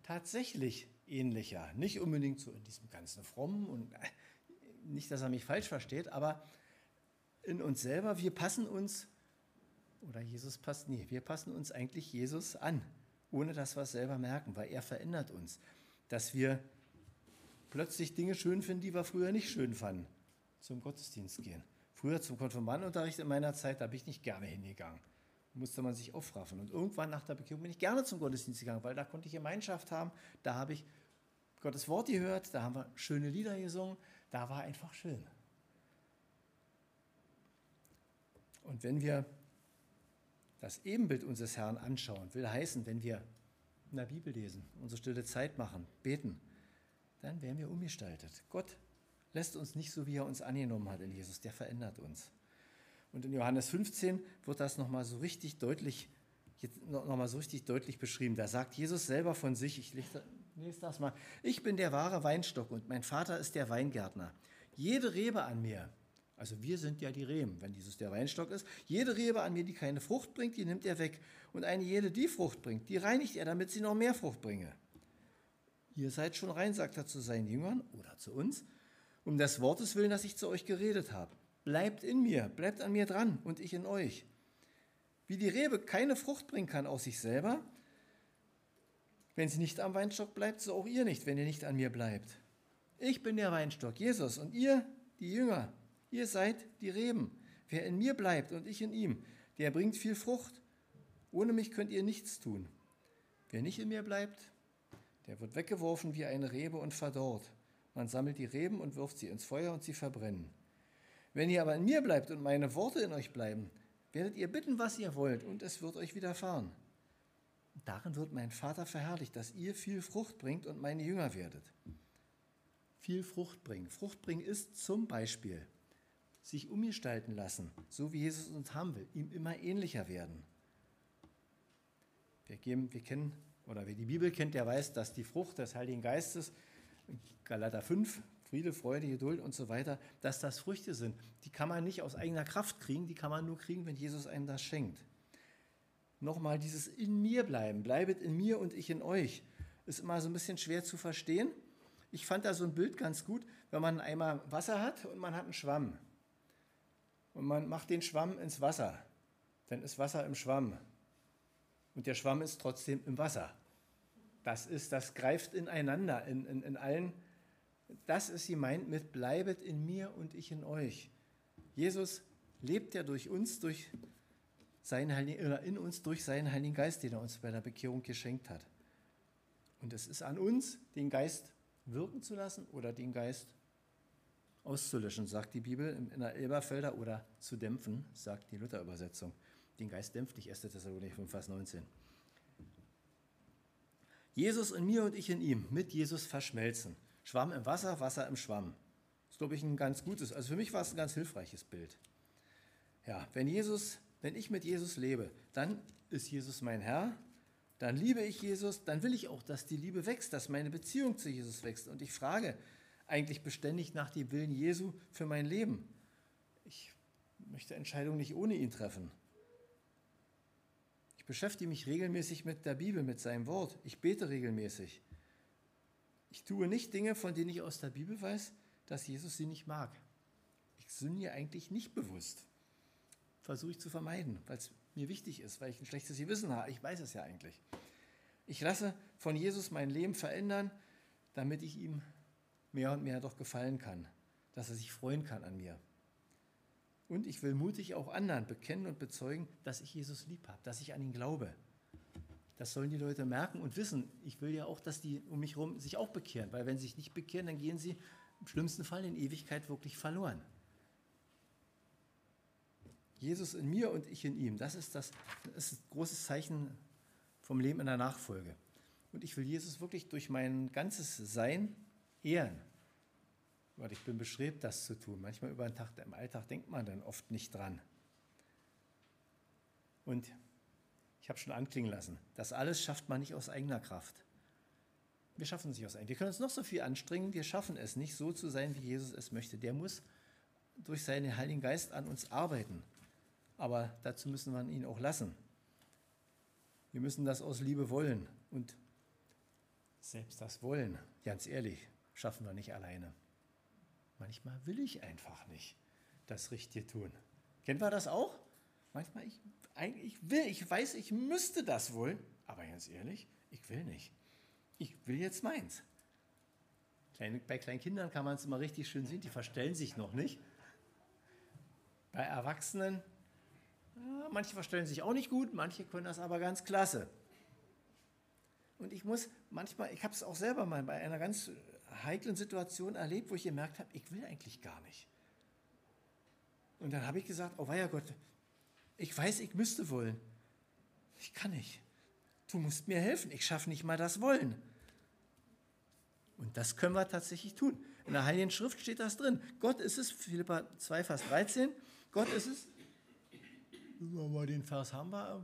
tatsächlich ähnlicher. Nicht unbedingt so in diesem ganzen Frommen und äh, nicht, dass er mich falsch versteht, aber in uns selber, wir passen uns, oder Jesus passt, nie, wir passen uns eigentlich Jesus an, ohne dass wir es selber merken, weil er verändert uns. Dass wir plötzlich Dinge schön finden, die wir früher nicht schön fanden, zum Gottesdienst gehen. Früher zum Konfirmandenunterricht in meiner Zeit, da bin ich nicht gerne hingegangen. Da musste man sich aufraffen. Und irgendwann nach der Bekehrung bin ich gerne zum Gottesdienst gegangen, weil da konnte ich Gemeinschaft haben. Da habe ich Gottes Wort gehört, da haben wir schöne Lieder gesungen. Da war einfach schön. Und wenn wir das Ebenbild unseres Herrn anschauen, will heißen, wenn wir in der Bibel lesen, unsere stille Zeit machen, beten, dann werden wir umgestaltet. Gott lässt uns nicht so, wie er uns angenommen hat in Jesus, der verändert uns. Und in Johannes 15 wird das nochmal so richtig deutlich, noch so richtig deutlich beschrieben. Da sagt Jesus selber von sich, ich lese das mal, ich bin der wahre Weinstock und mein Vater ist der Weingärtner. Jede Rebe an mir, also wir sind ja die Reben, wenn Jesus der Weinstock ist, jede Rebe an mir, die keine Frucht bringt, die nimmt er weg. Und eine jede, die Frucht bringt, die reinigt er, damit sie noch mehr Frucht bringe. Ihr seid schon rein, sagt er zu seinen Jüngern oder zu uns, um des Wortes willen, das ich zu euch geredet habe. Bleibt in mir, bleibt an mir dran und ich in euch. Wie die Rebe keine Frucht bringen kann aus sich selber, wenn sie nicht am Weinstock bleibt, so auch ihr nicht, wenn ihr nicht an mir bleibt. Ich bin der Weinstock, Jesus, und ihr, die Jünger, ihr seid die Reben. Wer in mir bleibt und ich in ihm, der bringt viel Frucht. Ohne mich könnt ihr nichts tun. Wer nicht in mir bleibt, der wird weggeworfen wie eine Rebe und verdorrt. Man sammelt die Reben und wirft sie ins Feuer und sie verbrennen. Wenn ihr aber in mir bleibt und meine Worte in euch bleiben, werdet ihr bitten, was ihr wollt, und es wird euch widerfahren. Darin wird mein Vater verherrlicht, dass ihr viel Frucht bringt und meine Jünger werdet. Viel Frucht bringen. Frucht bringen ist zum Beispiel sich umgestalten lassen, so wie Jesus uns haben will, ihm immer ähnlicher werden. Wir, geben, wir kennen, oder wer die Bibel kennt, der weiß, dass die Frucht des Heiligen Geistes, Galater 5, Friede, Freude, Geduld und so weiter, dass das Früchte sind. Die kann man nicht aus eigener Kraft kriegen, die kann man nur kriegen, wenn Jesus einem das schenkt. Nochmal dieses in mir bleiben, bleibet in mir und ich in euch, ist immer so ein bisschen schwer zu verstehen. Ich fand da so ein Bild ganz gut, wenn man einmal Wasser hat und man hat einen Schwamm. Und man macht den Schwamm ins Wasser. Dann ist Wasser im Schwamm. Und der Schwamm ist trotzdem im Wasser. Das ist, das greift ineinander in, in, in allen das ist gemeint mit bleibet in mir und ich in euch. Jesus lebt ja durch uns, durch seinen Heiligen, in uns durch seinen Heiligen Geist, den er uns bei der Bekehrung geschenkt hat. Und es ist an uns, den Geist wirken zu lassen oder den Geist auszulöschen, sagt die Bibel in der Elberfelder, oder zu dämpfen, sagt die Luther-Übersetzung. Den Geist dämpft dich, 1. Thessalonicher 5, Vers 19. Jesus in mir und ich in ihm, mit Jesus verschmelzen. Schwamm im Wasser, Wasser im Schwamm. Das ist, glaube ich, ein ganz gutes, also für mich war es ein ganz hilfreiches Bild. Ja, wenn Jesus, wenn ich mit Jesus lebe, dann ist Jesus mein Herr, dann liebe ich Jesus, dann will ich auch, dass die Liebe wächst, dass meine Beziehung zu Jesus wächst. Und ich frage eigentlich beständig nach dem Willen Jesu für mein Leben. Ich möchte Entscheidungen nicht ohne ihn treffen. Ich beschäftige mich regelmäßig mit der Bibel, mit seinem Wort. Ich bete regelmäßig. Ich tue nicht Dinge, von denen ich aus der Bibel weiß, dass Jesus sie nicht mag. Ich sünde eigentlich nicht bewusst. Versuche ich zu vermeiden, weil es mir wichtig ist, weil ich ein schlechtes Gewissen habe. Ich weiß es ja eigentlich. Ich lasse von Jesus mein Leben verändern, damit ich ihm mehr und mehr doch gefallen kann, dass er sich freuen kann an mir. Und ich will mutig auch anderen bekennen und bezeugen, dass ich Jesus lieb habe, dass ich an ihn glaube. Das sollen die Leute merken und wissen. Ich will ja auch, dass die um mich herum sich auch bekehren, weil wenn sie sich nicht bekehren, dann gehen sie im schlimmsten Fall in Ewigkeit wirklich verloren. Jesus in mir und ich in ihm, das ist das, das ist ein großes Zeichen vom Leben in der Nachfolge. Und ich will Jesus wirklich durch mein ganzes Sein ehren. Weil ich bin bestrebt, das zu tun. Manchmal über den Tag im Alltag denkt man dann oft nicht dran. Und ich habe schon anklingen lassen, das alles schafft man nicht aus eigener Kraft. Wir schaffen es nicht aus eigener Wir können uns noch so viel anstrengen, wir schaffen es nicht, so zu sein, wie Jesus es möchte. Der muss durch seinen Heiligen Geist an uns arbeiten. Aber dazu müssen wir ihn auch lassen. Wir müssen das aus Liebe wollen. Und selbst das Wollen, ganz ehrlich, schaffen wir nicht alleine. Manchmal will ich einfach nicht das Richtige tun. Kennen wir das auch? Manchmal, ich, eigentlich will, ich weiß, ich müsste das wollen, aber ganz ehrlich, ich will nicht. Ich will jetzt meins. Kleine, bei kleinen Kindern kann man es immer richtig schön sehen, die verstellen sich noch nicht. Bei Erwachsenen, ja, manche verstellen sich auch nicht gut, manche können das aber ganz klasse. Und ich muss manchmal, ich habe es auch selber mal bei einer ganz heiklen Situation erlebt, wo ich gemerkt habe, ich will eigentlich gar nicht. Und dann habe ich gesagt, oh weia Gott, ich weiß, ich müsste wollen. Ich kann nicht. Du musst mir helfen. Ich schaffe nicht mal das Wollen. Und das können wir tatsächlich tun. In der Heiligen Schrift steht das drin. Gott ist es, Philippa 2, Vers 13, Gott ist es, den Vers haben wir.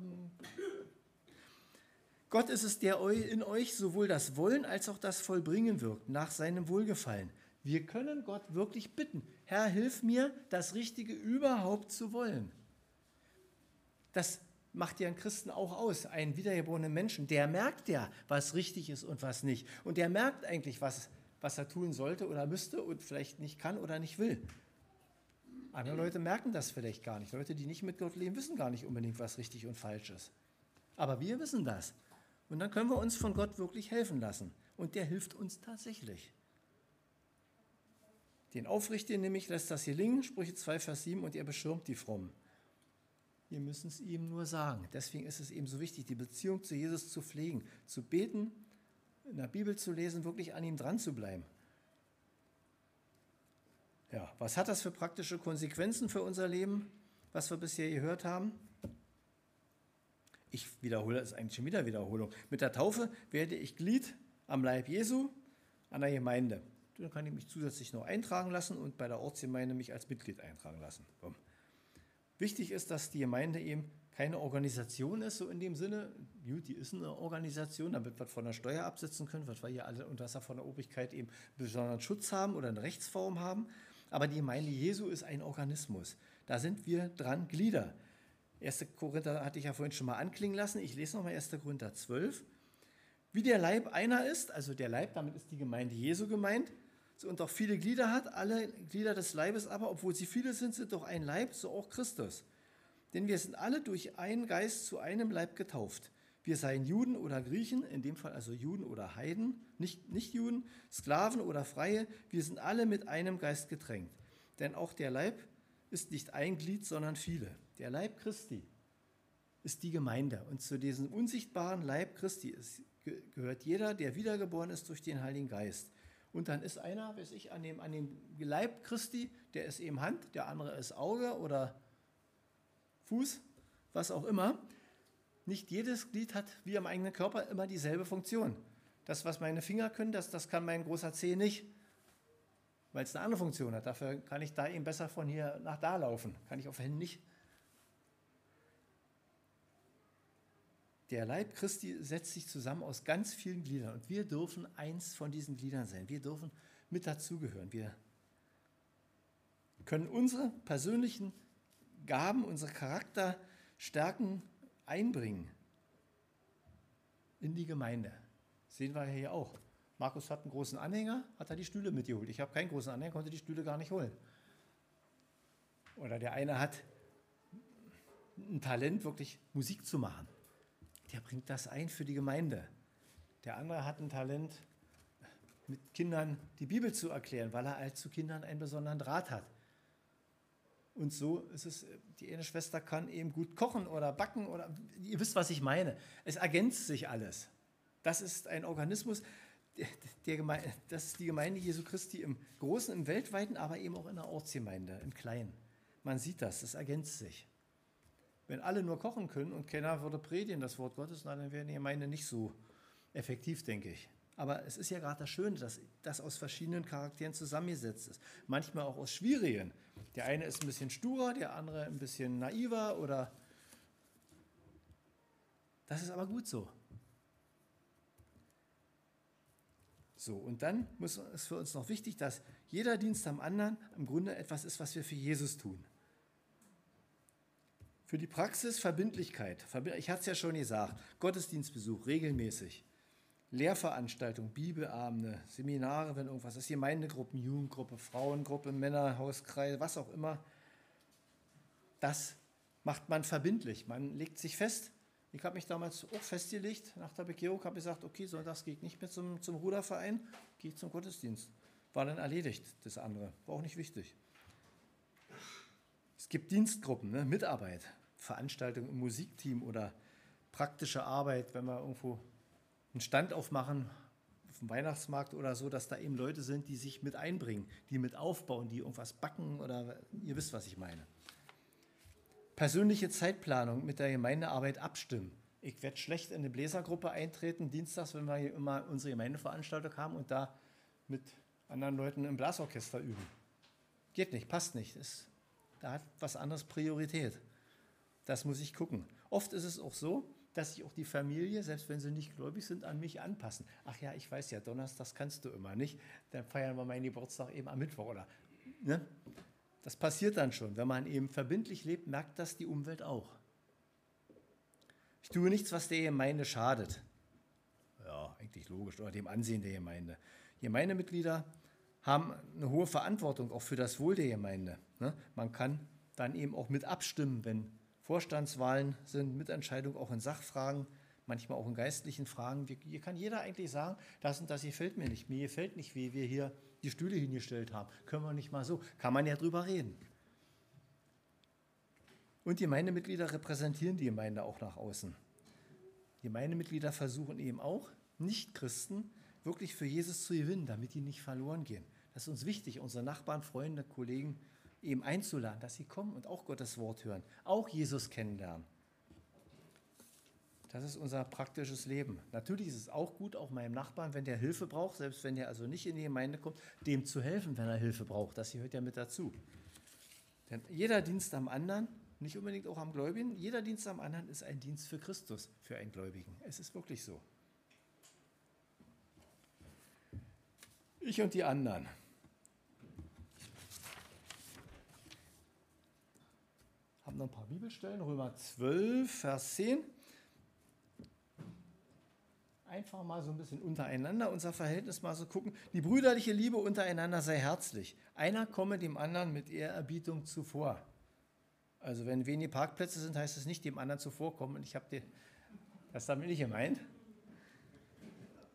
Gott ist es, der in euch sowohl das Wollen als auch das Vollbringen wirkt, nach seinem Wohlgefallen. Wir können Gott wirklich bitten, Herr, hilf mir, das Richtige überhaupt zu wollen. Das macht ja einen Christen auch aus, einen wiedergeborenen Menschen. Der merkt ja, was richtig ist und was nicht. Und der merkt eigentlich, was, was er tun sollte oder müsste und vielleicht nicht kann oder nicht will. Andere Leute merken das vielleicht gar nicht. Leute, die nicht mit Gott leben, wissen gar nicht unbedingt, was richtig und falsch ist. Aber wir wissen das. Und dann können wir uns von Gott wirklich helfen lassen. Und der hilft uns tatsächlich. Den Aufrichtigen nämlich lässt das gelingen, Sprüche 2, Vers 7, und er beschirmt die Frommen. Wir müssen es ihm nur sagen. Deswegen ist es eben so wichtig, die Beziehung zu Jesus zu pflegen, zu beten, in der Bibel zu lesen, wirklich an ihm dran zu bleiben. Ja, was hat das für praktische Konsequenzen für unser Leben, was wir bisher gehört haben? Ich wiederhole, ist eigentlich schon wieder Wiederholung. Mit der Taufe werde ich Glied am Leib Jesu, an der Gemeinde. Dann kann ich mich zusätzlich noch eintragen lassen und bei der Ortsgemeinde mich als Mitglied eintragen lassen. Bumm. Wichtig ist, dass die Gemeinde eben keine Organisation ist, so in dem Sinne, gut, die ist eine Organisation, damit wir von der Steuer absetzen können, was wir hier alle unter Wasser von der Obrigkeit eben besonderen Schutz haben oder eine Rechtsform haben. Aber die Gemeinde Jesu ist ein Organismus. Da sind wir dran Glieder. 1. Korinther hatte ich ja vorhin schon mal anklingen lassen. Ich lese nochmal 1. Korinther 12. Wie der Leib einer ist, also der Leib, damit ist die Gemeinde Jesu gemeint, und auch viele Glieder hat, alle Glieder des Leibes aber, obwohl sie viele sind, sind doch ein Leib, so auch Christus. Denn wir sind alle durch einen Geist zu einem Leib getauft. Wir seien Juden oder Griechen, in dem Fall also Juden oder Heiden, nicht, nicht Juden, Sklaven oder Freie, wir sind alle mit einem Geist getränkt. Denn auch der Leib ist nicht ein Glied, sondern viele. Der Leib Christi ist die Gemeinde. Und zu diesem unsichtbaren Leib Christi ist, gehört jeder, der wiedergeboren ist durch den Heiligen Geist. Und dann ist einer, weiß ich, an dem, an dem Leib Christi, der ist eben Hand, der andere ist Auge oder Fuß, was auch immer. Nicht jedes Glied hat wie am eigenen Körper immer dieselbe Funktion. Das, was meine Finger können, das, das kann mein großer Zeh nicht, weil es eine andere Funktion hat. Dafür kann ich da eben besser von hier nach da laufen. Kann ich auf Händen nicht. Der Leib Christi setzt sich zusammen aus ganz vielen Gliedern und wir dürfen eins von diesen Gliedern sein. Wir dürfen mit dazugehören. Wir können unsere persönlichen Gaben, unsere Charakterstärken einbringen in die Gemeinde. Sehen wir hier auch. Markus hat einen großen Anhänger, hat er die Stühle mitgeholt. Ich habe keinen großen Anhänger, konnte die Stühle gar nicht holen. Oder der eine hat ein Talent, wirklich Musik zu machen der bringt das ein für die Gemeinde. Der andere hat ein Talent, mit Kindern die Bibel zu erklären, weil er zu Kindern einen besonderen Draht hat. Und so ist es, die eine Schwester kann eben gut kochen oder backen oder ihr wisst, was ich meine. Es ergänzt sich alles. Das ist ein Organismus, der, Gemeinde, das ist die Gemeinde Jesu Christi im Großen, im Weltweiten, aber eben auch in der Ortsgemeinde, im Kleinen. Man sieht das, das ergänzt sich. Wenn alle nur kochen können und keiner würde predigen das Wort Gottes, dann wäre die Gemeinde nicht so effektiv, denke ich. Aber es ist ja gerade das Schöne, dass das aus verschiedenen Charakteren zusammengesetzt ist. Manchmal auch aus schwierigen. Der eine ist ein bisschen sturer, der andere ein bisschen naiver oder. Das ist aber gut so. So, und dann ist für uns noch wichtig, dass jeder Dienst am anderen im Grunde etwas ist, was wir für Jesus tun. Für die Praxis Verbindlichkeit. Ich hatte es ja schon gesagt, Gottesdienstbesuch regelmäßig. Lehrveranstaltungen, Bibelabende, Seminare, wenn irgendwas ist, Gemeindegruppen, Jugendgruppe, Frauengruppe, Männerhauskreis, was auch immer. Das macht man verbindlich. Man legt sich fest. Ich habe mich damals auch festgelegt nach der Bekehrung, habe gesagt, okay, sonntags gehe ich nicht mehr zum, zum Ruderverein, gehe ich zum Gottesdienst. War dann erledigt, das andere. War auch nicht wichtig. Es gibt Dienstgruppen, ne? Mitarbeit, Veranstaltungen im Musikteam oder praktische Arbeit, wenn wir irgendwo einen Stand aufmachen auf dem Weihnachtsmarkt oder so, dass da eben Leute sind, die sich mit einbringen, die mit aufbauen, die irgendwas backen oder ihr wisst, was ich meine. Persönliche Zeitplanung mit der Gemeindearbeit abstimmen. Ich werde schlecht in eine Bläsergruppe eintreten, dienstags, wenn wir hier immer unsere Gemeindeveranstaltung haben und da mit anderen Leuten im Blasorchester üben. Geht nicht, passt nicht. Das, da hat was anderes Priorität. Das muss ich gucken. Oft ist es auch so, dass sich auch die Familie, selbst wenn sie nicht gläubig sind, an mich anpassen. Ach ja, ich weiß ja, Donnerstags kannst du immer nicht. Dann feiern wir meinen Geburtstag eben am Mittwoch. Oder, ne? Das passiert dann schon. Wenn man eben verbindlich lebt, merkt das die Umwelt auch. Ich tue nichts, was der Gemeinde schadet. Ja, eigentlich logisch. Oder dem Ansehen der Gemeinde. Gemeindemitglieder haben eine hohe Verantwortung auch für das Wohl der Gemeinde. Ne? Man kann dann eben auch mit abstimmen, wenn Vorstandswahlen sind, Mitentscheidung auch in Sachfragen, manchmal auch in geistlichen Fragen. Hier kann jeder eigentlich sagen, das und das gefällt mir nicht. Mir gefällt nicht, wie wir hier die Stühle hingestellt haben. Können wir nicht mal so. Kann man ja drüber reden. Und Gemeindemitglieder repräsentieren die Gemeinde auch nach außen. Gemeindemitglieder versuchen eben auch, Nicht-Christen wirklich für Jesus zu gewinnen, damit die nicht verloren gehen. Das ist uns wichtig, unsere Nachbarn, Freunde, Kollegen eben einzuladen, dass sie kommen und auch Gottes Wort hören, auch Jesus kennenlernen. Das ist unser praktisches Leben. Natürlich ist es auch gut, auch meinem Nachbarn, wenn der Hilfe braucht, selbst wenn der also nicht in die Gemeinde kommt, dem zu helfen, wenn er Hilfe braucht. Das gehört ja mit dazu. Denn jeder Dienst am anderen, nicht unbedingt auch am Gläubigen, jeder Dienst am anderen ist ein Dienst für Christus, für einen Gläubigen. Es ist wirklich so. Ich und die anderen. Noch ein paar Bibelstellen. Römer 12, Vers 10. Einfach mal so ein bisschen untereinander unser Verhältnis mal so gucken. Die brüderliche Liebe untereinander sei herzlich. Einer komme dem anderen mit Ehrerbietung zuvor. Also wenn wenige Parkplätze sind, heißt es nicht dem anderen zuvorkommen. Und ich habe das damit nicht gemeint,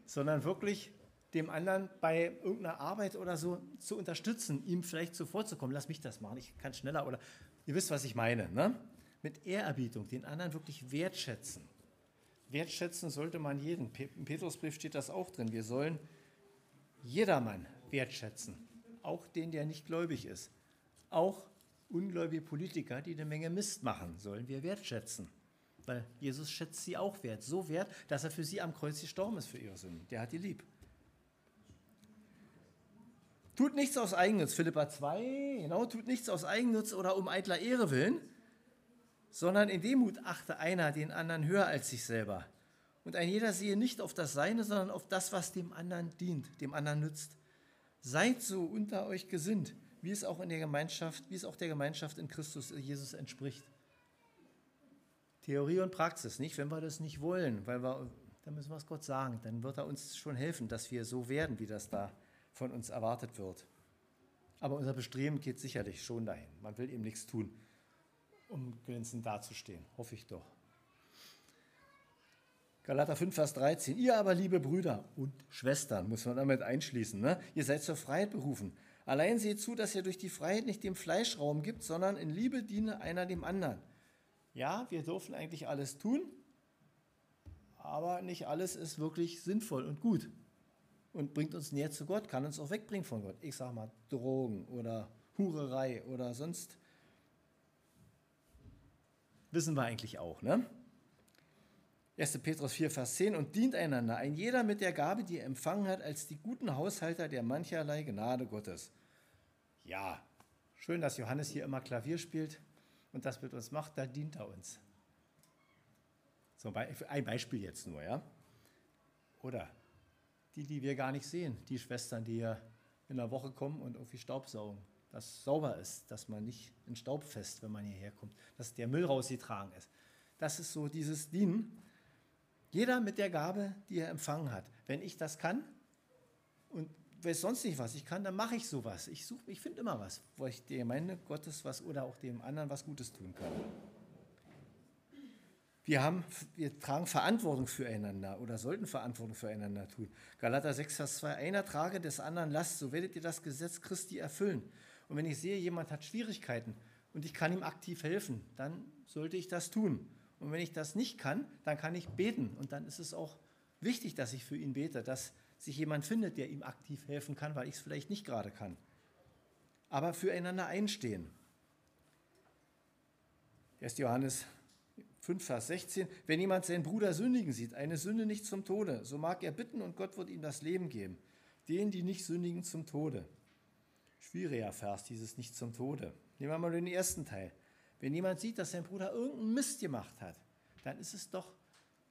sondern wirklich dem anderen bei irgendeiner Arbeit oder so zu unterstützen, ihm vielleicht zuvorzukommen. Lass mich das machen, ich kann schneller oder Ihr wisst, was ich meine. Ne? Mit Ehrerbietung den anderen wirklich wertschätzen. Wertschätzen sollte man jeden. Im Petrusbrief steht das auch drin. Wir sollen jedermann wertschätzen. Auch den, der nicht gläubig ist. Auch ungläubige Politiker, die eine Menge Mist machen, sollen wir wertschätzen. Weil Jesus schätzt sie auch wert. So wert, dass er für sie am Kreuz gestorben ist für ihre Sünden. Der hat die lieb. Tut nichts aus Eigennutz, Philippa 2, genau, tut nichts aus Eigennutz oder um eitler Ehre willen, sondern in Demut achte einer den anderen höher als sich selber. Und ein jeder sehe nicht auf das Seine, sondern auf das, was dem anderen dient, dem anderen nützt. Seid so unter euch gesinnt, wie es auch in der Gemeinschaft, wie es auch der Gemeinschaft in Christus Jesus entspricht. Theorie und Praxis, nicht? Wenn wir das nicht wollen, weil wir, dann müssen wir es Gott sagen, dann wird er uns schon helfen, dass wir so werden, wie das da von uns erwartet wird. Aber unser Bestreben geht sicherlich schon dahin. Man will eben nichts tun, um glänzend dazustehen. Hoffe ich doch. Galater 5, Vers 13. Ihr aber, liebe Brüder und Schwestern, muss man damit einschließen, ne? ihr seid zur Freiheit berufen. Allein seht zu, dass ihr durch die Freiheit nicht dem Fleisch Raum gibt, sondern in Liebe diene einer dem anderen. Ja, wir dürfen eigentlich alles tun, aber nicht alles ist wirklich sinnvoll und gut und bringt uns näher zu Gott, kann uns auch wegbringen von Gott. Ich sage mal Drogen oder Hurerei oder sonst. Wissen wir eigentlich auch, ne? 1. Petrus 4, Vers 10 und dient einander, ein jeder mit der Gabe, die er empfangen hat, als die guten Haushalter der mancherlei Gnade Gottes. Ja, schön, dass Johannes hier immer Klavier spielt und das mit uns macht, da dient er uns. So ein Beispiel jetzt nur, ja? Oder die, die wir gar nicht sehen, die Schwestern, die hier in der Woche kommen und irgendwie Staubsaugen, dass sauber ist, dass man nicht in Staub fest, wenn man hierher kommt, dass der Müll rausgetragen ist. Das ist so dieses Dienen. Jeder mit der Gabe, die er empfangen hat. Wenn ich das kann und weiß sonst nicht, was ich kann, dann mache ich sowas. Ich, ich finde immer was, wo ich der Gemeinde Gottes was oder auch dem anderen was Gutes tun kann. Wir, haben, wir tragen Verantwortung füreinander oder sollten Verantwortung füreinander tun. Galater 6, Vers 2, einer trage des anderen Last, so werdet ihr das Gesetz Christi erfüllen. Und wenn ich sehe, jemand hat Schwierigkeiten und ich kann ihm aktiv helfen, dann sollte ich das tun. Und wenn ich das nicht kann, dann kann ich beten. Und dann ist es auch wichtig, dass ich für ihn bete, dass sich jemand findet, der ihm aktiv helfen kann, weil ich es vielleicht nicht gerade kann. Aber füreinander einstehen. 1. Johannes 5, Vers 16, wenn jemand seinen Bruder sündigen sieht, eine Sünde nicht zum Tode, so mag er bitten und Gott wird ihm das Leben geben. Denen, die nicht sündigen, zum Tode. Schwieriger Vers, dieses nicht zum Tode. Nehmen wir mal den ersten Teil. Wenn jemand sieht, dass sein Bruder irgendeinen Mist gemacht hat, dann ist es doch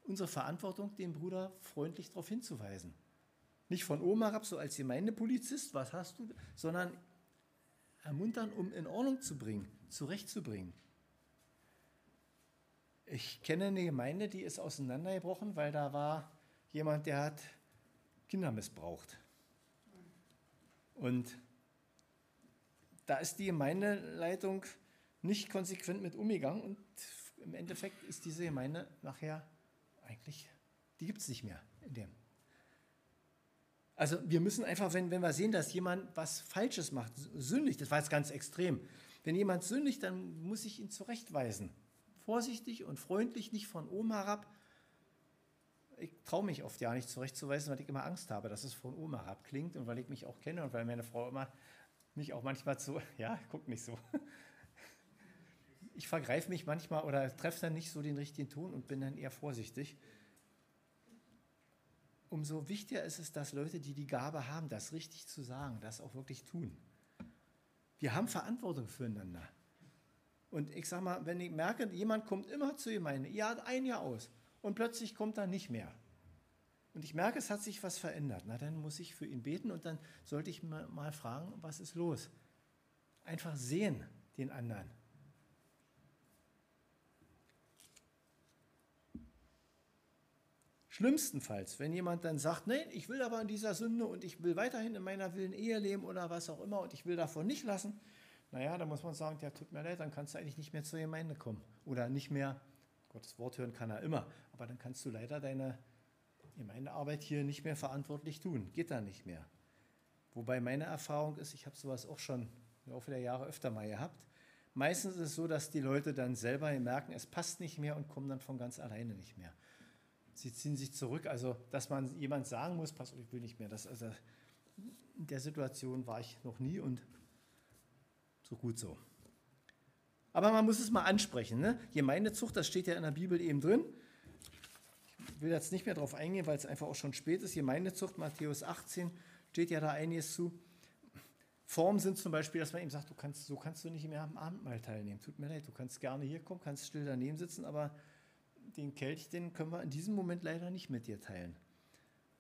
unsere Verantwortung, den Bruder freundlich darauf hinzuweisen. Nicht von oben herab, so als Gemeindepolizist, was hast du, sondern ermuntern, um in Ordnung zu bringen, zurechtzubringen. Ich kenne eine Gemeinde, die ist auseinandergebrochen, weil da war jemand, der hat Kinder missbraucht. Und da ist die Gemeindeleitung nicht konsequent mit umgegangen und im Endeffekt ist diese Gemeinde nachher eigentlich, die gibt es nicht mehr in dem. Also wir müssen einfach, wenn, wenn wir sehen, dass jemand was Falsches macht, sündigt, das war jetzt ganz extrem, wenn jemand sündigt, dann muss ich ihn zurechtweisen vorsichtig und freundlich, nicht von oben herab. Ich traue mich oft ja nicht zurechtzuweisen, weil ich immer Angst habe, dass es von oben herab klingt und weil ich mich auch kenne und weil meine Frau immer mich auch manchmal so, ja, guck nicht so. Ich vergreife mich manchmal oder treffe dann nicht so den richtigen Ton und bin dann eher vorsichtig. Umso wichtiger ist es, dass Leute, die die Gabe haben, das richtig zu sagen, das auch wirklich tun. Wir haben Verantwortung füreinander. Und ich sage mal, wenn ich merke, jemand kommt immer zu Gemeinde, Jahr ein Jahr aus und plötzlich kommt er nicht mehr. Und ich merke, es hat sich was verändert. Na, dann muss ich für ihn beten und dann sollte ich mal fragen, was ist los? Einfach sehen den anderen. Schlimmstenfalls, wenn jemand dann sagt, nein, ich will aber in dieser Sünde und ich will weiterhin in meiner willen Ehe leben oder was auch immer und ich will davon nicht lassen, naja, da muss man sagen, der tut mir leid, dann kannst du eigentlich nicht mehr zur Gemeinde kommen. Oder nicht mehr, Gottes Wort hören kann er immer, aber dann kannst du leider deine Gemeindearbeit hier nicht mehr verantwortlich tun. Geht da nicht mehr. Wobei meine Erfahrung ist, ich habe sowas auch schon im Laufe der Jahre öfter mal gehabt. Meistens ist es so, dass die Leute dann selber merken, es passt nicht mehr und kommen dann von ganz alleine nicht mehr. Sie ziehen sich zurück, also dass man jemand sagen muss, pass auf, ich will nicht mehr. Das, also in der Situation war ich noch nie und so gut so. Aber man muss es mal ansprechen. Ne? Gemeindezucht, das steht ja in der Bibel eben drin. Ich will jetzt nicht mehr darauf eingehen, weil es einfach auch schon spät ist. Gemeindezucht, Matthäus 18, steht ja da einiges zu. Formen sind zum Beispiel, dass man ihm sagt, du kannst, so kannst du nicht mehr am Abendmahl teilnehmen. Tut mir leid, du kannst gerne hier kommen, kannst still daneben sitzen, aber den Kelch, den können wir in diesem Moment leider nicht mit dir teilen.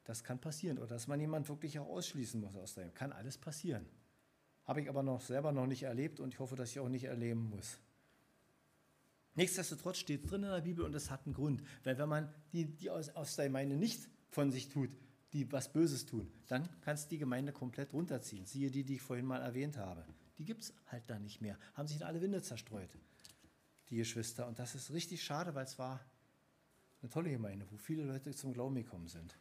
Das kann passieren. Oder dass man jemand wirklich auch ausschließen muss aus dem. Kann alles passieren. Habe ich aber noch selber noch nicht erlebt und ich hoffe, dass ich auch nicht erleben muss. Nichtsdestotrotz steht es drin in der Bibel und es hat einen Grund. Weil wenn man die, die aus, aus der Gemeinde nicht von sich tut, die was Böses tun, dann kannst du die Gemeinde komplett runterziehen. Siehe die, die ich vorhin mal erwähnt habe. Die gibt es halt da nicht mehr. Haben sich in alle Winde zerstreut, die Geschwister. Und das ist richtig schade, weil es war eine tolle Gemeinde, wo viele Leute zum Glauben gekommen sind.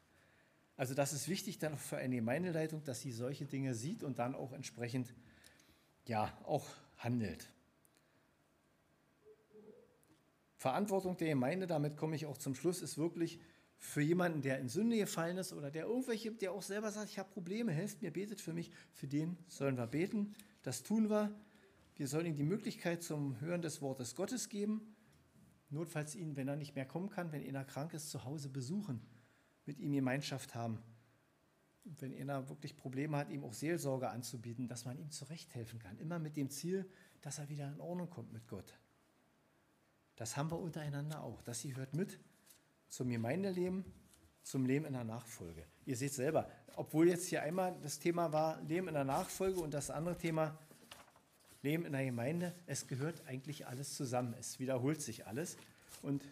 Also das ist wichtig dann für eine Gemeindeleitung, dass sie solche Dinge sieht und dann auch entsprechend ja auch handelt. Verantwortung der Gemeinde, damit komme ich auch zum Schluss, ist wirklich für jemanden, der in Sünde gefallen ist oder der irgendwelche, der auch selber sagt, ich habe Probleme, helft mir, betet für mich, für den sollen wir beten. Das tun wir. Wir sollen ihm die Möglichkeit zum Hören des Wortes Gottes geben. Notfalls ihn, wenn er nicht mehr kommen kann, wenn er krank ist, zu Hause besuchen mit ihm Gemeinschaft haben. Und wenn einer wirklich Probleme hat, ihm auch Seelsorge anzubieten, dass man ihm zurechthelfen kann. Immer mit dem Ziel, dass er wieder in Ordnung kommt mit Gott. Das haben wir untereinander auch. Das hier hört mit zum Gemeindeleben zum Leben in der Nachfolge. Ihr seht selber, obwohl jetzt hier einmal das Thema war Leben in der Nachfolge und das andere Thema Leben in der Gemeinde, es gehört eigentlich alles zusammen. Es wiederholt sich alles und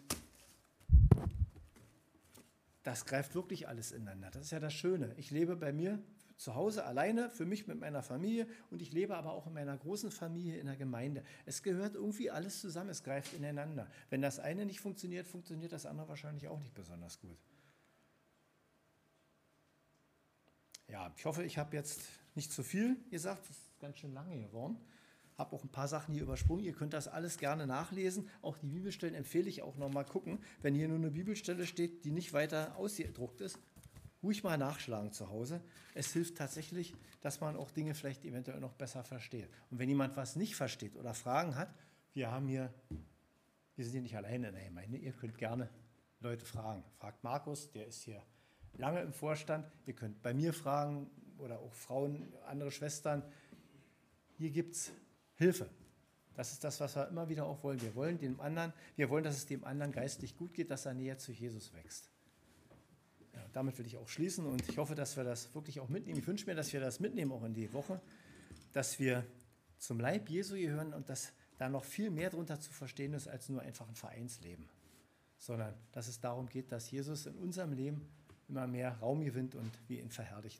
das greift wirklich alles ineinander. Das ist ja das Schöne. Ich lebe bei mir zu Hause alleine, für mich mit meiner Familie und ich lebe aber auch in meiner großen Familie in der Gemeinde. Es gehört irgendwie alles zusammen, es greift ineinander. Wenn das eine nicht funktioniert, funktioniert das andere wahrscheinlich auch nicht besonders gut. Ja, ich hoffe, ich habe jetzt nicht zu viel gesagt, das ist ganz schön lange geworden habe auch ein paar Sachen hier übersprungen. Ihr könnt das alles gerne nachlesen. Auch die Bibelstellen empfehle ich auch nochmal gucken. Wenn hier nur eine Bibelstelle steht, die nicht weiter ausgedruckt ist, ruhig mal nachschlagen zu Hause. Es hilft tatsächlich, dass man auch Dinge vielleicht eventuell noch besser versteht. Und wenn jemand was nicht versteht oder Fragen hat, wir haben hier, wir sind hier nicht alleine in der Gemeinde, ihr könnt gerne Leute fragen. Fragt Markus, der ist hier lange im Vorstand. Ihr könnt bei mir fragen oder auch Frauen, andere Schwestern. Hier gibt es Hilfe. Das ist das, was wir immer wieder auch wollen. Wir wollen dem anderen, wir wollen, dass es dem anderen geistlich gut geht, dass er näher zu Jesus wächst. Ja, damit will ich auch schließen und ich hoffe, dass wir das wirklich auch mitnehmen. Ich wünsche mir, dass wir das mitnehmen auch in die Woche, dass wir zum Leib Jesu gehören und dass da noch viel mehr darunter zu verstehen ist als nur einfach ein Vereinsleben, sondern dass es darum geht, dass Jesus in unserem Leben immer mehr Raum gewinnt und wir ihn verherrlichen.